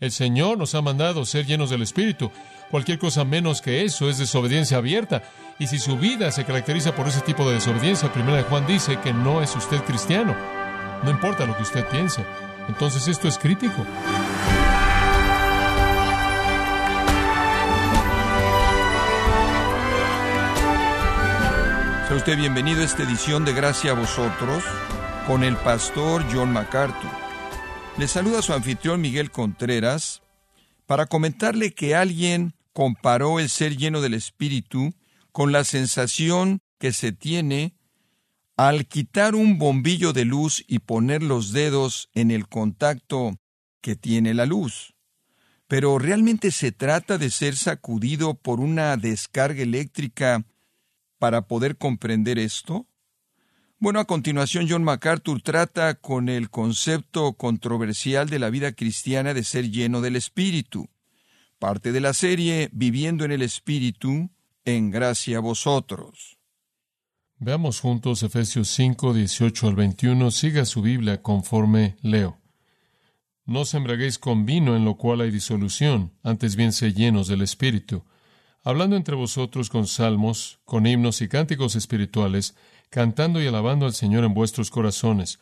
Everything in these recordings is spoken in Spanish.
El Señor nos ha mandado ser llenos del Espíritu. Cualquier cosa menos que eso es desobediencia abierta. Y si su vida se caracteriza por ese tipo de desobediencia, primera de Juan dice que no es usted cristiano. No importa lo que usted piense. Entonces esto es crítico. Sea usted bienvenido a esta edición de Gracia a vosotros con el pastor John MacArthur. Le saluda su anfitrión Miguel Contreras para comentarle que alguien comparó el ser lleno del Espíritu con la sensación que se tiene al quitar un bombillo de luz y poner los dedos en el contacto que tiene la luz. Pero realmente se trata de ser sacudido por una descarga eléctrica para poder comprender esto? Bueno, a continuación John MacArthur trata con el concepto controversial de la vida cristiana de ser lleno del Espíritu. Parte de la serie Viviendo en el Espíritu, en gracia a vosotros. Veamos juntos Efesios 5, 18 al 21. Siga su Biblia conforme leo. No os con vino en lo cual hay disolución, antes bien sé llenos del Espíritu hablando entre vosotros con salmos, con himnos y cánticos espirituales, cantando y alabando al Señor en vuestros corazones,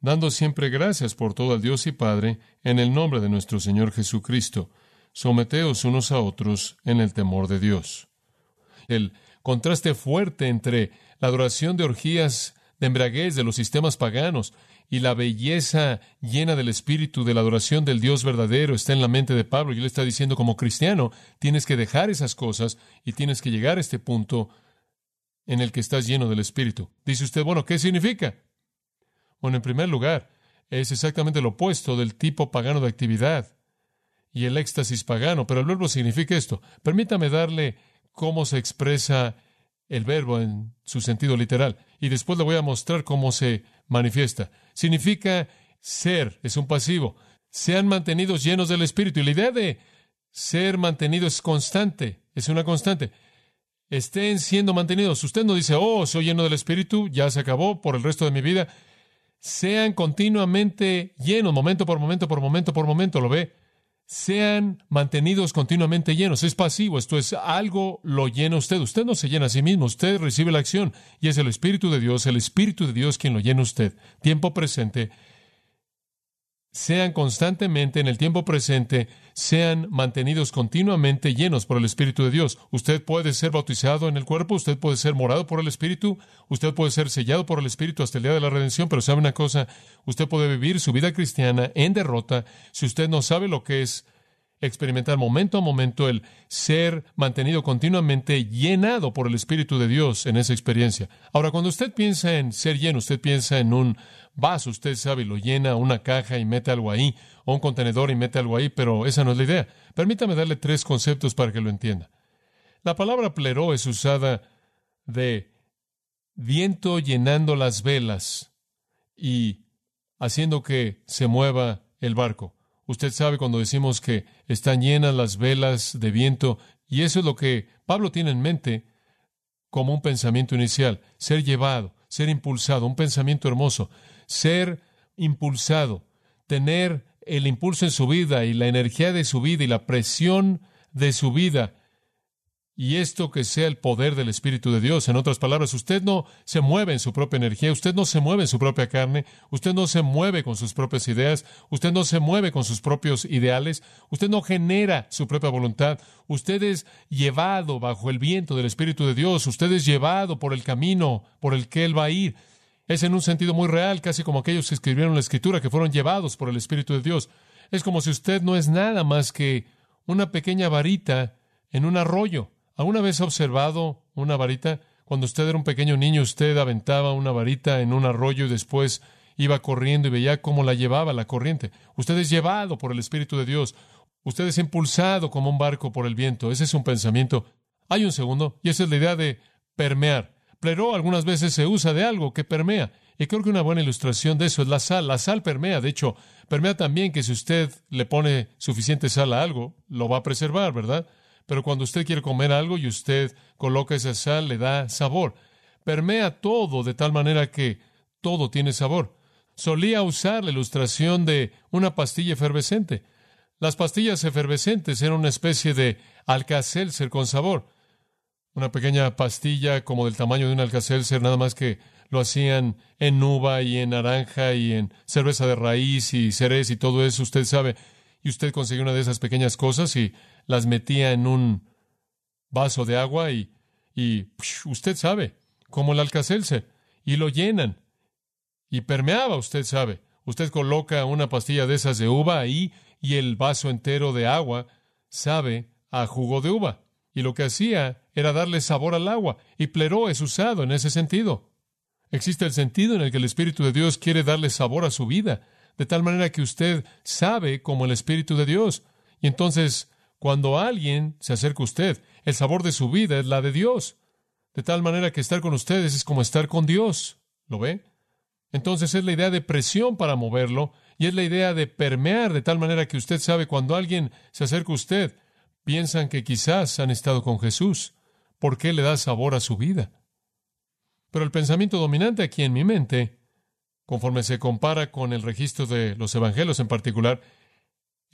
dando siempre gracias por todo al Dios y Padre, en el nombre de nuestro Señor Jesucristo. Someteos unos a otros en el temor de Dios. El contraste fuerte entre la adoración de orgías de embriaguez de los sistemas paganos y la belleza llena del espíritu de la adoración del Dios verdadero está en la mente de Pablo. Y él está diciendo, como cristiano, tienes que dejar esas cosas y tienes que llegar a este punto en el que estás lleno del espíritu. Dice usted, bueno, ¿qué significa? Bueno, en primer lugar, es exactamente lo opuesto del tipo pagano de actividad y el éxtasis pagano, pero el verbo significa esto. Permítame darle cómo se expresa el verbo en su sentido literal y después le voy a mostrar cómo se manifiesta. Significa ser, es un pasivo. Sean mantenidos llenos del Espíritu. Y la idea de ser mantenido es constante, es una constante. Estén siendo mantenidos. Usted no dice, oh, soy lleno del Espíritu, ya se acabó por el resto de mi vida. Sean continuamente llenos, momento por momento, por momento, por momento, ¿lo ve? sean mantenidos continuamente llenos. Es pasivo, esto es algo lo llena usted. Usted no se llena a sí mismo, usted recibe la acción y es el Espíritu de Dios, el Espíritu de Dios quien lo llena usted. Tiempo presente, sean constantemente en el tiempo presente, sean mantenidos continuamente llenos por el Espíritu de Dios. Usted puede ser bautizado en el cuerpo, usted puede ser morado por el Espíritu, usted puede ser sellado por el Espíritu hasta el día de la redención, pero sabe una cosa, usted puede vivir su vida cristiana en derrota si usted no sabe lo que es experimentar momento a momento el ser mantenido continuamente llenado por el Espíritu de Dios en esa experiencia. Ahora, cuando usted piensa en ser lleno, usted piensa en un vaso, usted sabe, lo llena una caja y mete algo ahí, o un contenedor y mete algo ahí, pero esa no es la idea. Permítame darle tres conceptos para que lo entienda. La palabra pleró es usada de viento llenando las velas y haciendo que se mueva el barco. Usted sabe cuando decimos que están llenas las velas de viento, y eso es lo que Pablo tiene en mente como un pensamiento inicial, ser llevado, ser impulsado, un pensamiento hermoso, ser impulsado, tener el impulso en su vida y la energía de su vida y la presión de su vida y esto que sea el poder del Espíritu de Dios. En otras palabras, usted no se mueve en su propia energía, usted no se mueve en su propia carne, usted no se mueve con sus propias ideas, usted no se mueve con sus propios ideales, usted no genera su propia voluntad, usted es llevado bajo el viento del Espíritu de Dios, usted es llevado por el camino por el que Él va a ir. Es en un sentido muy real, casi como aquellos que escribieron la Escritura, que fueron llevados por el Espíritu de Dios. Es como si usted no es nada más que una pequeña varita en un arroyo. ¿Alguna vez ha observado una varita? Cuando usted era un pequeño niño, usted aventaba una varita en un arroyo y después iba corriendo y veía cómo la llevaba la corriente. Usted es llevado por el Espíritu de Dios. Usted es impulsado como un barco por el viento. Ese es un pensamiento. Hay un segundo, y esa es la idea de permear. Pleró algunas veces se usa de algo que permea. Y creo que una buena ilustración de eso es la sal. La sal permea. De hecho, permea también que si usted le pone suficiente sal a algo, lo va a preservar, ¿verdad? Pero cuando usted quiere comer algo y usted coloca esa sal, le da sabor. Permea todo de tal manera que todo tiene sabor. Solía usar la ilustración de una pastilla efervescente. Las pastillas efervescentes eran una especie de alcacelser con sabor. Una pequeña pastilla como del tamaño de un alcacelser, nada más que lo hacían en uva y en naranja y en cerveza de raíz y cerez y todo eso, usted sabe. Y usted conseguía una de esas pequeñas cosas y las metía en un vaso de agua y, y usted sabe, como el alcacelser, y lo llenan. Y permeaba, usted sabe. Usted coloca una pastilla de esas de uva ahí y el vaso entero de agua sabe a jugo de uva. Y lo que hacía era darle sabor al agua. Y pleró es usado en ese sentido. Existe el sentido en el que el Espíritu de Dios quiere darle sabor a su vida, de tal manera que usted sabe como el Espíritu de Dios. Y entonces, cuando alguien se acerca a usted, el sabor de su vida es la de Dios. De tal manera que estar con ustedes es como estar con Dios. ¿Lo ve? Entonces es la idea de presión para moverlo y es la idea de permear de tal manera que usted sabe cuando alguien se acerca a usted, piensan que quizás han estado con Jesús, porque le da sabor a su vida. Pero el pensamiento dominante aquí en mi mente, conforme se compara con el registro de los evangelios en particular,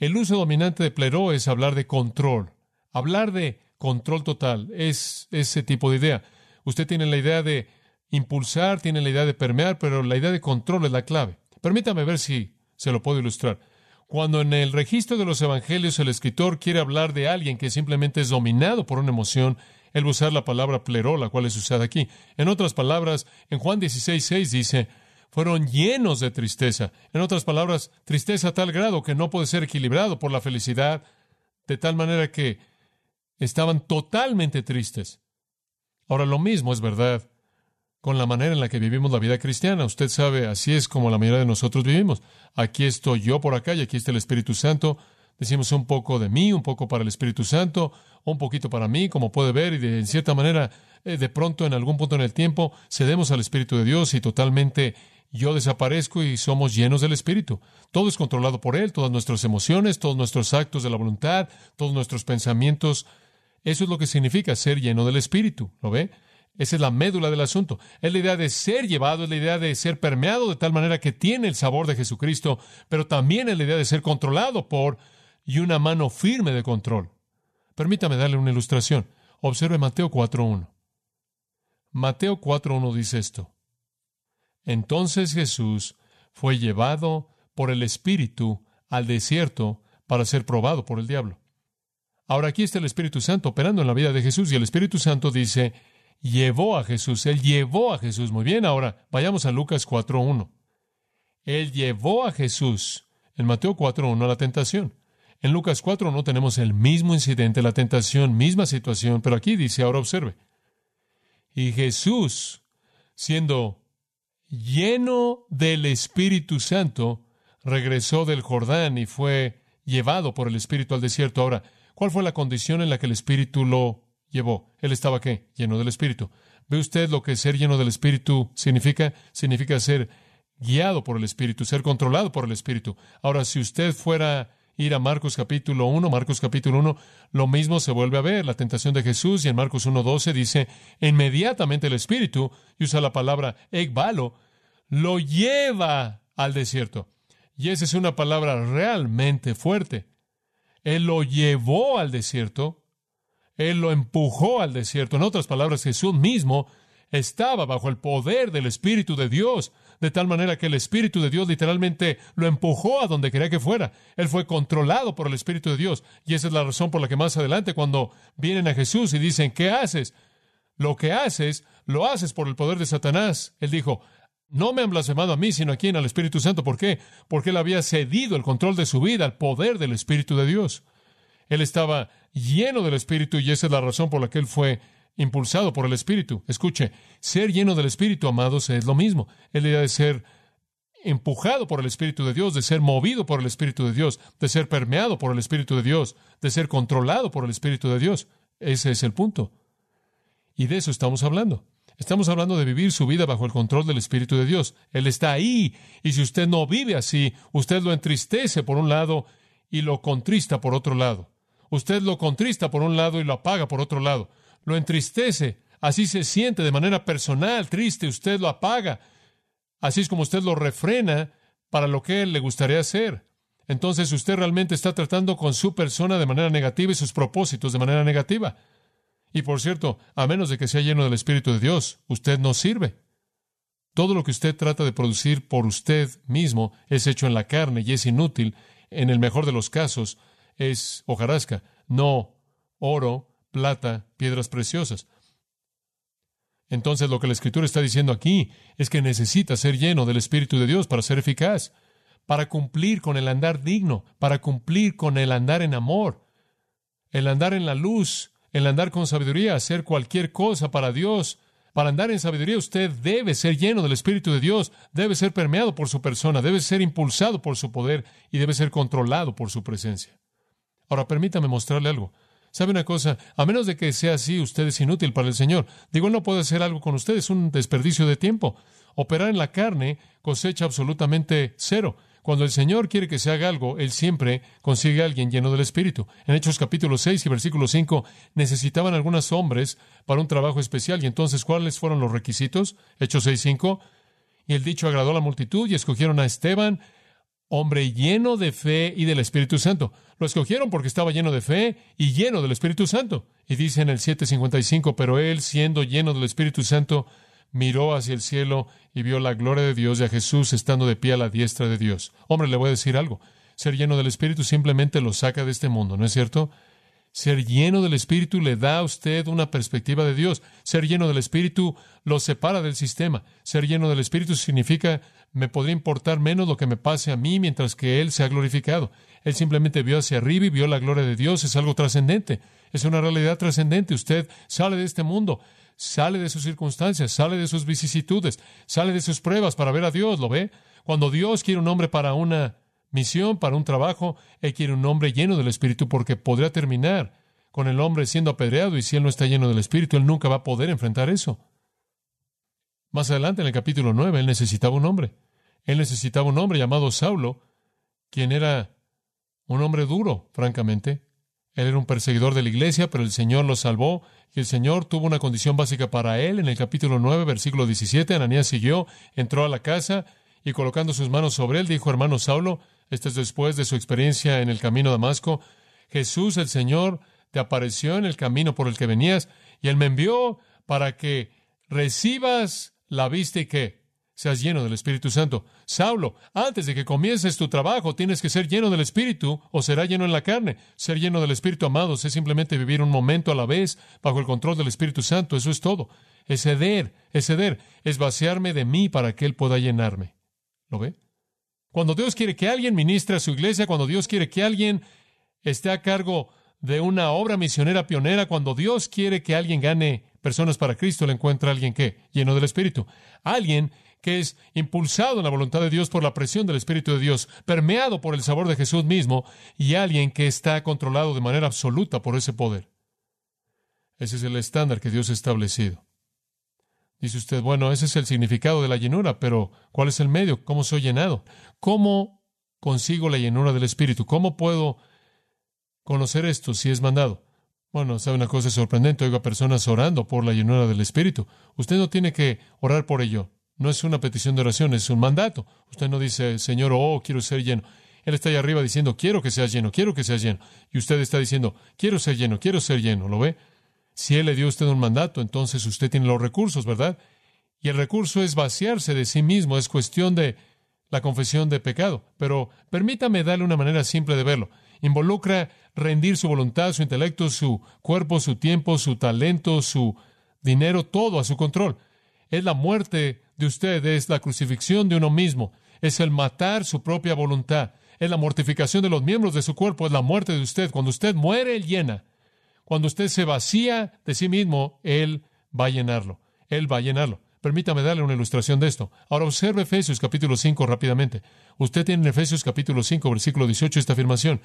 el uso dominante de pleró es hablar de control, hablar de control total, es ese tipo de idea. Usted tiene la idea de impulsar, tiene la idea de permear, pero la idea de control es la clave. Permítame ver si se lo puedo ilustrar. Cuando en el registro de los evangelios el escritor quiere hablar de alguien que simplemente es dominado por una emoción, él va a usar la palabra pleró, la cual es usada aquí. En otras palabras, en Juan 16, 6 dice, fueron llenos de tristeza. En otras palabras, tristeza a tal grado que no puede ser equilibrado por la felicidad, de tal manera que estaban totalmente tristes. Ahora, lo mismo es verdad con la manera en la que vivimos la vida cristiana. Usted sabe, así es como la mayoría de nosotros vivimos. Aquí estoy yo por acá y aquí está el Espíritu Santo. Decimos un poco de mí, un poco para el Espíritu Santo, un poquito para mí, como puede ver, y de en cierta manera, eh, de pronto, en algún punto en el tiempo, cedemos al Espíritu de Dios y totalmente yo desaparezco y somos llenos del Espíritu. Todo es controlado por Él, todas nuestras emociones, todos nuestros actos de la voluntad, todos nuestros pensamientos. Eso es lo que significa ser lleno del Espíritu. ¿Lo ve? Esa es la médula del asunto. Es la idea de ser llevado, es la idea de ser permeado de tal manera que tiene el sabor de Jesucristo, pero también es la idea de ser controlado por y una mano firme de control. Permítame darle una ilustración. Observe Mateo 4.1. Mateo 4.1 dice esto. Entonces Jesús fue llevado por el Espíritu al desierto para ser probado por el diablo. Ahora aquí está el Espíritu Santo operando en la vida de Jesús y el Espíritu Santo dice, llevó a Jesús, él llevó a Jesús. Muy bien, ahora vayamos a Lucas 4.1. Él llevó a Jesús en Mateo 4.1 a la tentación. En Lucas 4.1 tenemos el mismo incidente, la tentación, misma situación, pero aquí dice, ahora observe. Y Jesús, siendo lleno del Espíritu Santo, regresó del Jordán y fue llevado por el Espíritu al desierto. Ahora, ¿cuál fue la condición en la que el Espíritu lo llevó. Él estaba qué? Lleno del Espíritu. ¿Ve usted lo que ser lleno del Espíritu significa? Significa ser guiado por el Espíritu, ser controlado por el Espíritu. Ahora, si usted fuera ir a Marcos capítulo 1, Marcos capítulo 1, lo mismo se vuelve a ver, la tentación de Jesús, y en Marcos 1.12 dice, inmediatamente el Espíritu, y usa la palabra ekbalo, lo lleva al desierto. Y esa es una palabra realmente fuerte. Él lo llevó al desierto él lo empujó al desierto. En otras palabras, Jesús mismo estaba bajo el poder del Espíritu de Dios, de tal manera que el Espíritu de Dios literalmente lo empujó a donde quería que fuera. Él fue controlado por el Espíritu de Dios. Y esa es la razón por la que más adelante, cuando vienen a Jesús y dicen, ¿qué haces? Lo que haces, lo haces por el poder de Satanás. Él dijo, no me han blasfemado a mí, sino a quien, al Espíritu Santo. ¿Por qué? Porque él había cedido el control de su vida al poder del Espíritu de Dios. Él estaba lleno del Espíritu y esa es la razón por la que él fue impulsado por el Espíritu. Escuche, ser lleno del Espíritu, amados, es lo mismo. Es la idea de ser empujado por el Espíritu de Dios, de ser movido por el Espíritu de Dios, de ser permeado por el Espíritu de Dios, de ser controlado por el Espíritu de Dios. Ese es el punto. Y de eso estamos hablando. Estamos hablando de vivir su vida bajo el control del Espíritu de Dios. Él está ahí. Y si usted no vive así, usted lo entristece por un lado y lo contrista por otro lado. Usted lo contrista por un lado y lo apaga por otro lado. Lo entristece. Así se siente de manera personal, triste. Usted lo apaga. Así es como usted lo refrena para lo que él le gustaría hacer. entonces usted realmente está tratando con su persona de manera negativa y sus propósitos de manera negativa. Y por cierto, a menos de que sea lleno del Espíritu de Dios, usted no sirve. Todo lo que usted trata de producir por usted mismo es hecho en la carne y es inútil. En el mejor de los casos, es hojarasca, no oro, plata, piedras preciosas. Entonces lo que la Escritura está diciendo aquí es que necesita ser lleno del Espíritu de Dios para ser eficaz, para cumplir con el andar digno, para cumplir con el andar en amor, el andar en la luz, el andar con sabiduría, hacer cualquier cosa para Dios. Para andar en sabiduría usted debe ser lleno del Espíritu de Dios, debe ser permeado por su persona, debe ser impulsado por su poder y debe ser controlado por su presencia. Ahora permítame mostrarle algo. ¿Sabe una cosa? A menos de que sea así, usted es inútil para el Señor. Digo, Él no puede hacer algo con usted, es un desperdicio de tiempo. Operar en la carne cosecha absolutamente cero. Cuando el Señor quiere que se haga algo, Él siempre consigue a alguien lleno del Espíritu. En Hechos capítulo 6 y versículo 5 necesitaban algunos hombres para un trabajo especial. ¿Y entonces cuáles fueron los requisitos? Hechos 6, 5. Y el dicho agradó a la multitud y escogieron a Esteban, hombre lleno de fe y del Espíritu Santo. Lo escogieron porque estaba lleno de fe y lleno del Espíritu Santo. Y dice en el 7:55, pero él, siendo lleno del Espíritu Santo, miró hacia el cielo y vio la gloria de Dios y a Jesús estando de pie a la diestra de Dios. Hombre, le voy a decir algo. Ser lleno del Espíritu simplemente lo saca de este mundo, ¿no es cierto? Ser lleno del Espíritu le da a usted una perspectiva de Dios. Ser lleno del Espíritu lo separa del sistema. Ser lleno del Espíritu significa me podría importar menos lo que me pase a mí mientras que Él se ha glorificado. Él simplemente vio hacia arriba y vio la gloria de Dios. Es algo trascendente. Es una realidad trascendente. Usted sale de este mundo, sale de sus circunstancias, sale de sus vicisitudes, sale de sus pruebas para ver a Dios. ¿Lo ve? Cuando Dios quiere un hombre para una misión, para un trabajo, Él quiere un hombre lleno del Espíritu porque podría terminar con el hombre siendo apedreado y si Él no está lleno del Espíritu, Él nunca va a poder enfrentar eso. Más adelante, en el capítulo 9, él necesitaba un hombre. Él necesitaba un hombre llamado Saulo, quien era un hombre duro, francamente. Él era un perseguidor de la iglesia, pero el Señor lo salvó y el Señor tuvo una condición básica para él. En el capítulo 9, versículo 17, Ananías siguió, entró a la casa y colocando sus manos sobre él, dijo, hermano Saulo, este es después de su experiencia en el camino a Damasco, Jesús el Señor te apareció en el camino por el que venías y él me envió para que recibas la vista y que seas lleno del Espíritu Santo. Saulo, antes de que comiences tu trabajo, tienes que ser lleno del Espíritu o será lleno en la carne. Ser lleno del Espíritu, amados, es simplemente vivir un momento a la vez bajo el control del Espíritu Santo. Eso es todo. Es ceder, es ceder, es vaciarme de mí para que Él pueda llenarme. ¿Lo ve? Cuando Dios quiere que alguien ministre a su iglesia, cuando Dios quiere que alguien esté a cargo de una obra misionera pionera, cuando Dios quiere que alguien gane personas para Cristo, le encuentra a alguien que, lleno del Espíritu. Alguien que es impulsado en la voluntad de Dios por la presión del Espíritu de Dios, permeado por el sabor de Jesús mismo, y alguien que está controlado de manera absoluta por ese poder. Ese es el estándar que Dios ha establecido. Dice usted, bueno, ese es el significado de la llenura, pero ¿cuál es el medio? ¿Cómo soy llenado? ¿Cómo consigo la llenura del Espíritu? ¿Cómo puedo conocer esto si es mandado? Bueno, sabe una cosa sorprendente, oigo a personas orando por la llenura del Espíritu. Usted no tiene que orar por ello. No es una petición de oración, es un mandato. Usted no dice, Señor, oh, quiero ser lleno. Él está ahí arriba diciendo, quiero que seas lleno, quiero que seas lleno. Y usted está diciendo, quiero ser lleno, quiero ser lleno. ¿Lo ve? Si Él le dio a usted un mandato, entonces usted tiene los recursos, ¿verdad? Y el recurso es vaciarse de sí mismo, es cuestión de la confesión de pecado. Pero permítame darle una manera simple de verlo. Involucra rendir su voluntad, su intelecto, su cuerpo, su tiempo, su talento, su dinero, todo a su control. Es la muerte de usted, es la crucifixión de uno mismo, es el matar su propia voluntad, es la mortificación de los miembros de su cuerpo, es la muerte de usted. Cuando usted muere, Él llena. Cuando usted se vacía de sí mismo, Él va a llenarlo. Él va a llenarlo. Permítame darle una ilustración de esto. Ahora observe Efesios capítulo 5 rápidamente. Usted tiene en Efesios capítulo 5, versículo 18 esta afirmación.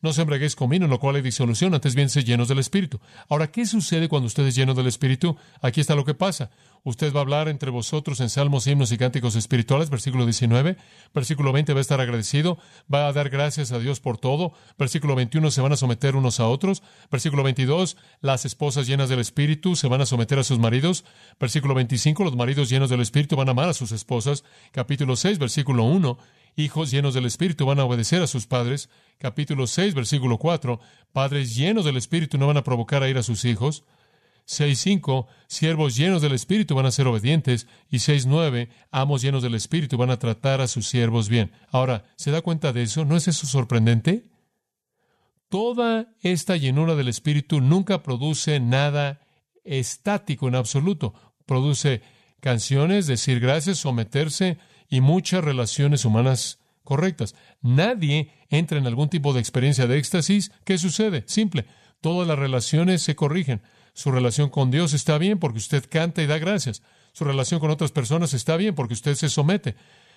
No se embriaguéis con vino, lo cual hay disolución, antes bien se llenos del Espíritu. Ahora, ¿qué sucede cuando usted es lleno del Espíritu? Aquí está lo que pasa. Usted va a hablar entre vosotros en salmos, himnos y cánticos espirituales, versículo 19. Versículo 20 va a estar agradecido, va a dar gracias a Dios por todo. Versículo 21 se van a someter unos a otros. Versículo 22, las esposas llenas del Espíritu se van a someter a sus maridos. Versículo 25, los maridos llenos del Espíritu van a amar a sus esposas. Capítulo 6, versículo 1 Hijos llenos del Espíritu van a obedecer a sus padres. Capítulo 6, versículo 4. Padres llenos del Espíritu no van a provocar a ir a sus hijos. 6.5, siervos llenos del Espíritu van a ser obedientes. Y 6.9, amos llenos del Espíritu van a tratar a sus siervos bien. Ahora, ¿se da cuenta de eso? ¿No es eso sorprendente? Toda esta llenura del Espíritu nunca produce nada estático en absoluto. Produce canciones, decir gracias, someterse y muchas relaciones humanas correctas. Nadie entra en algún tipo de experiencia de éxtasis. ¿Qué sucede? Simple. Todas las relaciones se corrigen. Su relación con Dios está bien porque usted canta y da gracias. Su relación con otras personas está bien porque usted se somete,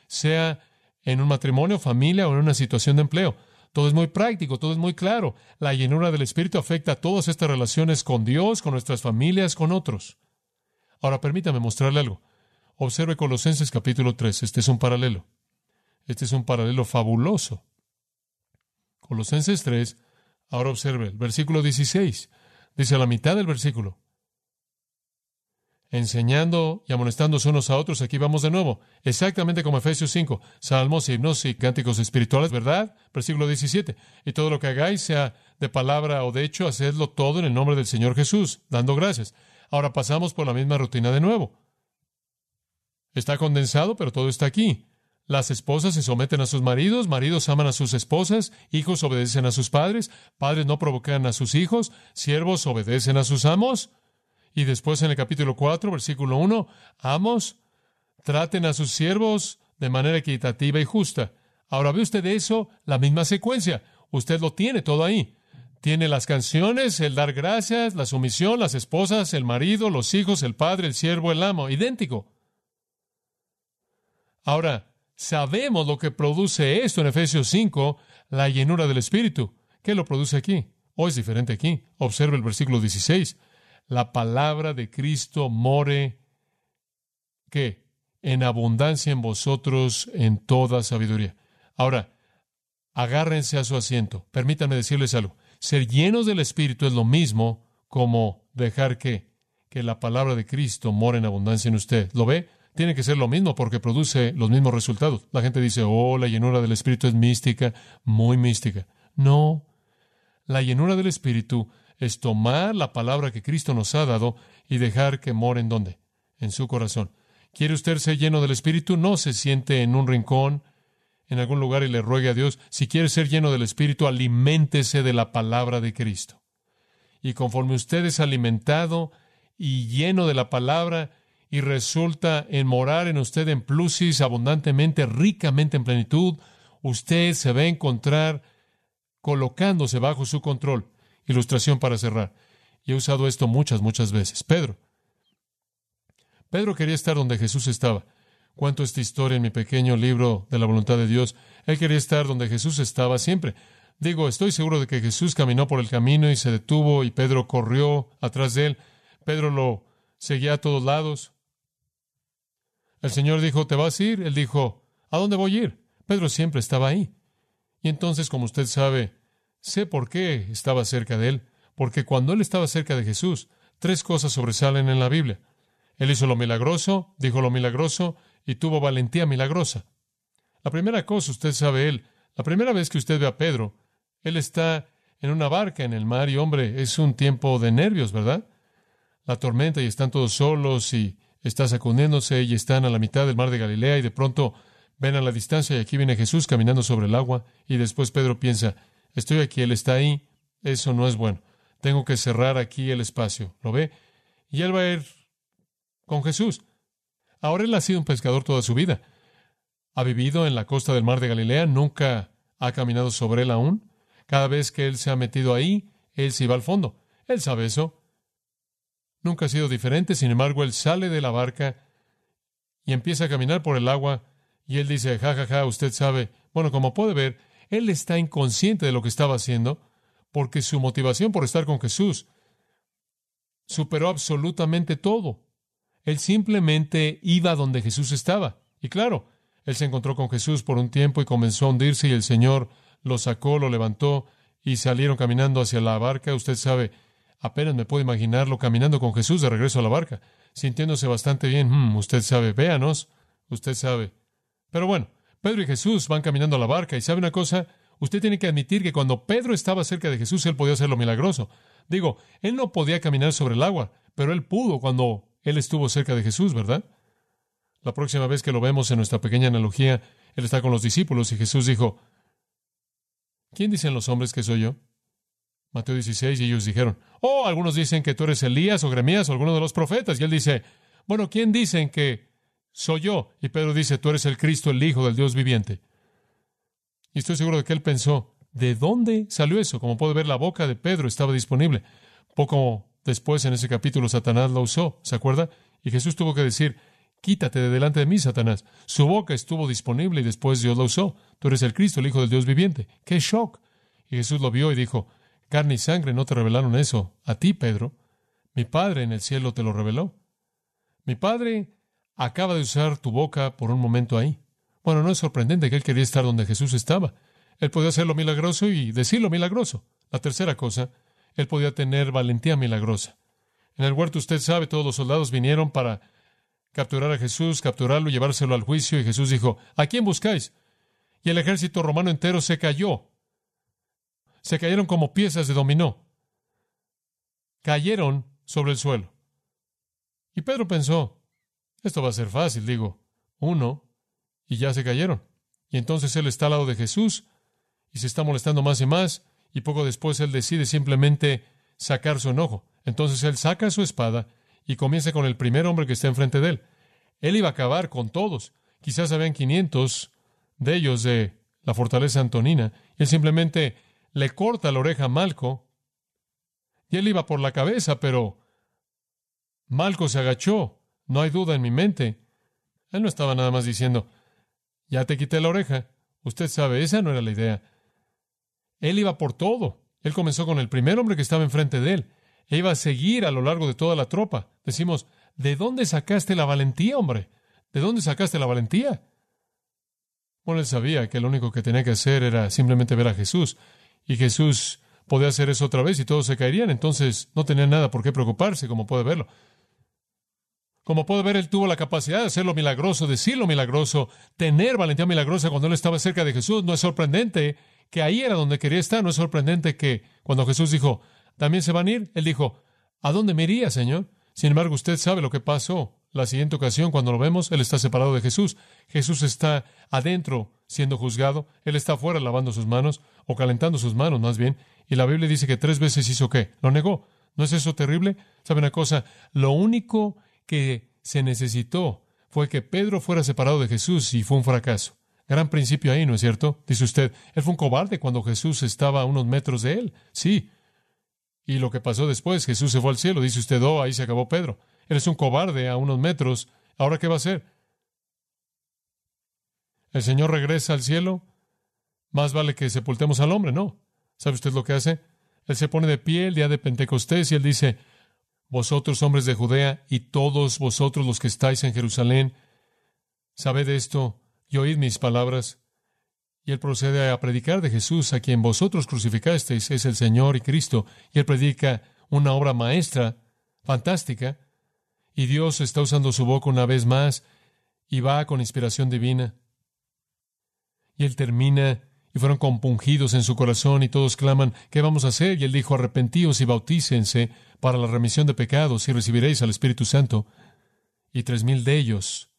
sea en un matrimonio, familia o en una situación de empleo. Todo es muy práctico, todo es muy claro. La llenura del Espíritu afecta a todas estas relaciones con Dios, con nuestras familias, con otros. Ahora permítame mostrarle algo. Observe Colosenses capítulo 3. Este es un paralelo. Este es un paralelo fabuloso. Colosenses 3. Ahora observe el versículo 16. Dice a la mitad del versículo. Enseñando y amonestándose unos a otros, aquí vamos de nuevo, exactamente como Efesios 5, salmos, himnos y cánticos espirituales, ¿verdad? Versículo 17. Y todo lo que hagáis, sea de palabra o de hecho, hacedlo todo en el nombre del Señor Jesús, dando gracias. Ahora pasamos por la misma rutina de nuevo. Está condensado, pero todo está aquí. Las esposas se someten a sus maridos, maridos aman a sus esposas, hijos obedecen a sus padres, padres no provocan a sus hijos, siervos obedecen a sus amos. Y después en el capítulo 4, versículo 1, amos, traten a sus siervos de manera equitativa y justa. Ahora ve usted eso, la misma secuencia. Usted lo tiene todo ahí. Tiene las canciones, el dar gracias, la sumisión, las esposas, el marido, los hijos, el padre, el siervo, el amo. Idéntico. Ahora, sabemos lo que produce esto en Efesios 5, la llenura del Espíritu. ¿Qué lo produce aquí? O es diferente aquí. Observe el versículo 16 la palabra de Cristo more, ¿qué? En abundancia en vosotros en toda sabiduría. Ahora, agárrense a su asiento. Permítanme decirles algo. Ser llenos del Espíritu es lo mismo como dejar que, que la palabra de Cristo more en abundancia en usted. ¿Lo ve? Tiene que ser lo mismo porque produce los mismos resultados. La gente dice, oh, la llenura del Espíritu es mística, muy mística. No, la llenura del Espíritu es tomar la palabra que Cristo nos ha dado y dejar que more en dónde? En su corazón. ¿Quiere usted ser lleno del Espíritu? No se siente en un rincón, en algún lugar y le ruegue a Dios. Si quiere ser lleno del Espíritu, aliméntese de la palabra de Cristo. Y conforme usted es alimentado y lleno de la palabra y resulta en morar en usted en plusis abundantemente, ricamente en plenitud, usted se va a encontrar colocándose bajo su control. Ilustración para cerrar. Y he usado esto muchas, muchas veces. Pedro. Pedro quería estar donde Jesús estaba. Cuento esta historia en mi pequeño libro de la voluntad de Dios. Él quería estar donde Jesús estaba siempre. Digo, estoy seguro de que Jesús caminó por el camino y se detuvo y Pedro corrió atrás de él. Pedro lo seguía a todos lados. El Señor dijo, ¿te vas a ir? Él dijo, ¿a dónde voy a ir? Pedro siempre estaba ahí. Y entonces, como usted sabe, Sé por qué estaba cerca de él, porque cuando él estaba cerca de Jesús, tres cosas sobresalen en la Biblia. Él hizo lo milagroso, dijo lo milagroso y tuvo valentía milagrosa. La primera cosa, usted sabe él, la primera vez que usted ve a Pedro, él está en una barca en el mar y hombre, es un tiempo de nervios, ¿verdad? La tormenta y están todos solos y está sacudiéndose y están a la mitad del mar de Galilea y de pronto ven a la distancia y aquí viene Jesús caminando sobre el agua y después Pedro piensa, Estoy aquí, Él está ahí. Eso no es bueno. Tengo que cerrar aquí el espacio. ¿Lo ve? Y Él va a ir con Jesús. Ahora Él ha sido un pescador toda su vida. Ha vivido en la costa del mar de Galilea, nunca ha caminado sobre él aún. Cada vez que Él se ha metido ahí, Él se iba al fondo. Él sabe eso. Nunca ha sido diferente, sin embargo, Él sale de la barca y empieza a caminar por el agua y Él dice, ja, ja, ja, usted sabe. Bueno, como puede ver, él está inconsciente de lo que estaba haciendo porque su motivación por estar con Jesús superó absolutamente todo. Él simplemente iba donde Jesús estaba. Y claro, él se encontró con Jesús por un tiempo y comenzó a hundirse y el Señor lo sacó, lo levantó y salieron caminando hacia la barca. Usted sabe, apenas me puedo imaginarlo caminando con Jesús de regreso a la barca, sintiéndose bastante bien. Hmm, usted sabe, véanos, usted sabe. Pero bueno, Pedro y Jesús van caminando a la barca y sabe una cosa, usted tiene que admitir que cuando Pedro estaba cerca de Jesús, él podía hacer lo milagroso. Digo, él no podía caminar sobre el agua, pero él pudo cuando él estuvo cerca de Jesús, ¿verdad? La próxima vez que lo vemos en nuestra pequeña analogía, él está con los discípulos y Jesús dijo, ¿quién dicen los hombres que soy yo? Mateo 16, y ellos dijeron, oh, algunos dicen que tú eres Elías o Gremías o alguno de los profetas. Y él dice, bueno, ¿quién dicen que soy yo? Y Pedro dice, tú eres el Cristo, el Hijo del Dios viviente. Y estoy seguro de que él pensó, ¿de dónde salió eso? Como puede ver, la boca de Pedro estaba disponible. Poco después, en ese capítulo, Satanás lo usó, ¿se acuerda? Y Jesús tuvo que decir, quítate de delante de mí, Satanás. Su boca estuvo disponible y después Dios la usó. Tú eres el Cristo, el Hijo del Dios viviente. ¡Qué shock! Y Jesús lo vio y dijo, carne y sangre no te revelaron eso. A ti, Pedro. Mi Padre en el cielo te lo reveló. Mi Padre acaba de usar tu boca por un momento ahí. Bueno, no es sorprendente que él quería estar donde Jesús estaba. Él podía hacer lo milagroso y decir lo milagroso. La tercera cosa, él podía tener valentía milagrosa. En el huerto usted sabe, todos los soldados vinieron para capturar a Jesús, capturarlo llevárselo al juicio, y Jesús dijo, ¿a quién buscáis? Y el ejército romano entero se cayó. Se cayeron como piezas de dominó. Cayeron sobre el suelo. Y Pedro pensó, esto va a ser fácil, digo, uno, y ya se cayeron. Y entonces él está al lado de Jesús y se está molestando más y más, y poco después él decide simplemente sacar su enojo. Entonces él saca su espada y comienza con el primer hombre que está enfrente de él. Él iba a acabar con todos. Quizás habían 500 de ellos de la fortaleza antonina. Y él simplemente le corta la oreja a Malco. Y él iba por la cabeza, pero Malco se agachó. No hay duda en mi mente. Él no estaba nada más diciendo, ya te quité la oreja. Usted sabe, esa no era la idea. Él iba por todo. Él comenzó con el primer hombre que estaba enfrente de él. E iba a seguir a lo largo de toda la tropa. Decimos, ¿de dónde sacaste la valentía, hombre? ¿De dónde sacaste la valentía? Bueno, él sabía que lo único que tenía que hacer era simplemente ver a Jesús. Y Jesús podía hacer eso otra vez y todos se caerían. Entonces no tenía nada por qué preocuparse, como puede verlo. Como puede ver, él tuvo la capacidad de hacer lo milagroso, decir lo milagroso, tener valentía milagrosa cuando él estaba cerca de Jesús. No es sorprendente que ahí era donde quería estar. No es sorprendente que cuando Jesús dijo, ¿también se van a ir? Él dijo, ¿a dónde me iría, Señor? Sin embargo, usted sabe lo que pasó. La siguiente ocasión, cuando lo vemos, Él está separado de Jesús. Jesús está adentro siendo juzgado. Él está afuera lavando sus manos, o calentando sus manos más bien. Y la Biblia dice que tres veces hizo qué? Lo negó. ¿No es eso terrible? ¿Sabe una cosa? Lo único que se necesitó fue que Pedro fuera separado de Jesús y fue un fracaso. Gran principio ahí, ¿no es cierto? Dice usted, él fue un cobarde cuando Jesús estaba a unos metros de él. Sí. Y lo que pasó después, Jesús se fue al cielo. Dice usted, oh, ahí se acabó Pedro. Eres un cobarde a unos metros. ¿Ahora qué va a hacer? ¿El Señor regresa al cielo? Más vale que sepultemos al hombre, ¿no? ¿Sabe usted lo que hace? Él se pone de pie el día de Pentecostés y él dice, vosotros hombres de Judea y todos vosotros los que estáis en Jerusalén, sabed esto y oíd mis palabras. Y él procede a predicar de Jesús, a quien vosotros crucificasteis, es el Señor y Cristo, y él predica una obra maestra, fantástica, y Dios está usando su boca una vez más, y va con inspiración divina. Y él termina y fueron compungidos en su corazón y todos claman, ¿qué vamos a hacer? Y él dijo, arrepentíos y bautícense para la remisión de pecados y recibiréis al Espíritu Santo. Y tres mil de ellos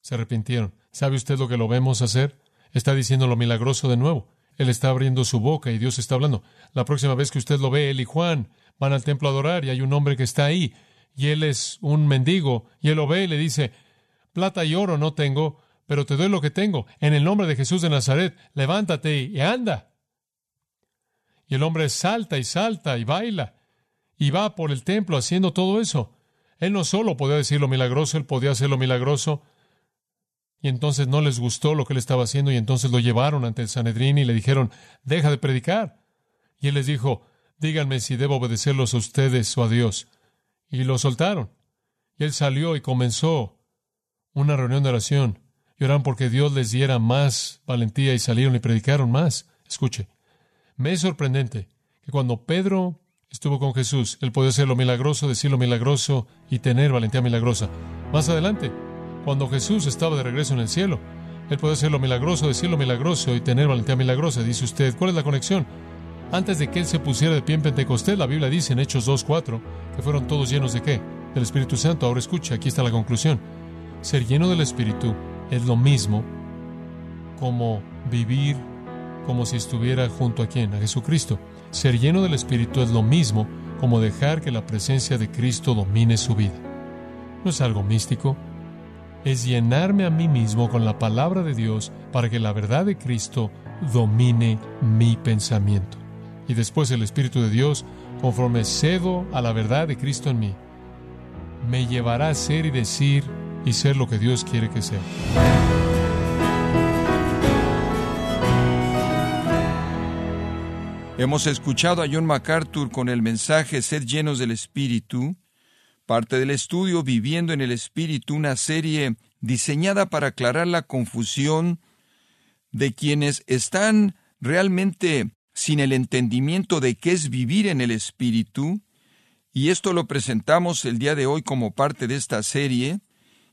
se arrepintieron. ¿Sabe usted lo que lo vemos hacer? Está diciendo lo milagroso de nuevo. Él está abriendo su boca y Dios está hablando. La próxima vez que usted lo ve, él y Juan van al templo a adorar y hay un hombre que está ahí y él es un mendigo y él lo ve y le dice, plata y oro no tengo, pero te doy lo que tengo. En el nombre de Jesús de Nazaret, levántate y anda. Y el hombre salta y salta y baila y va por el templo haciendo todo eso. Él no solo podía decir lo milagroso, él podía hacer lo milagroso. Y entonces no les gustó lo que él estaba haciendo y entonces lo llevaron ante el Sanedrín y le dijeron, deja de predicar. Y él les dijo, díganme si debo obedecerlos a ustedes o a Dios. Y lo soltaron. Y él salió y comenzó una reunión de oración. Lloraron porque Dios les diera más valentía y salieron y predicaron más. Escuche, me es sorprendente que cuando Pedro estuvo con Jesús, él podía hacer lo milagroso, decir lo milagroso y tener valentía milagrosa. Más adelante, cuando Jesús estaba de regreso en el cielo, Él puede hacer lo milagroso, decir lo milagroso y tener valentía milagrosa. Dice usted, ¿cuál es la conexión? Antes de que Él se pusiera de pie en Pentecostés, la Biblia dice en Hechos 2.4 que fueron todos llenos de qué? Del Espíritu Santo. Ahora escucha, aquí está la conclusión. Ser lleno del Espíritu es lo mismo como vivir como si estuviera junto a quién? A Jesucristo. Ser lleno del Espíritu es lo mismo como dejar que la presencia de Cristo domine su vida. No es algo místico, es llenarme a mí mismo con la palabra de Dios para que la verdad de Cristo domine mi pensamiento. Y después el Espíritu de Dios, conforme cedo a la verdad de Cristo en mí, me llevará a ser y decir y ser lo que Dios quiere que sea. Hemos escuchado a John MacArthur con el mensaje Sed llenos del Espíritu, parte del estudio Viviendo en el Espíritu, una serie diseñada para aclarar la confusión de quienes están realmente sin el entendimiento de qué es vivir en el Espíritu, y esto lo presentamos el día de hoy como parte de esta serie,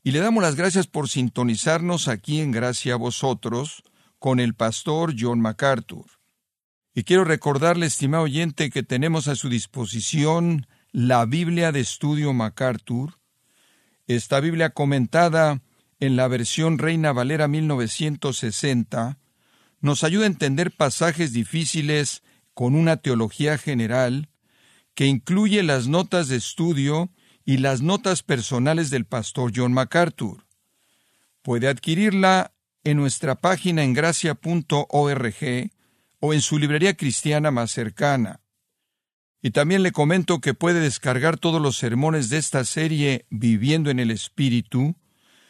y le damos las gracias por sintonizarnos aquí en Gracia a vosotros con el pastor John MacArthur. Y quiero recordarle, estimado oyente, que tenemos a su disposición la Biblia de Estudio MacArthur, esta Biblia comentada en la versión Reina Valera 1960, nos ayuda a entender pasajes difíciles con una teología general que incluye las notas de estudio y las notas personales del pastor John MacArthur. Puede adquirirla en nuestra página en gracia.org o en su librería cristiana más cercana. Y también le comento que puede descargar todos los sermones de esta serie Viviendo en el Espíritu,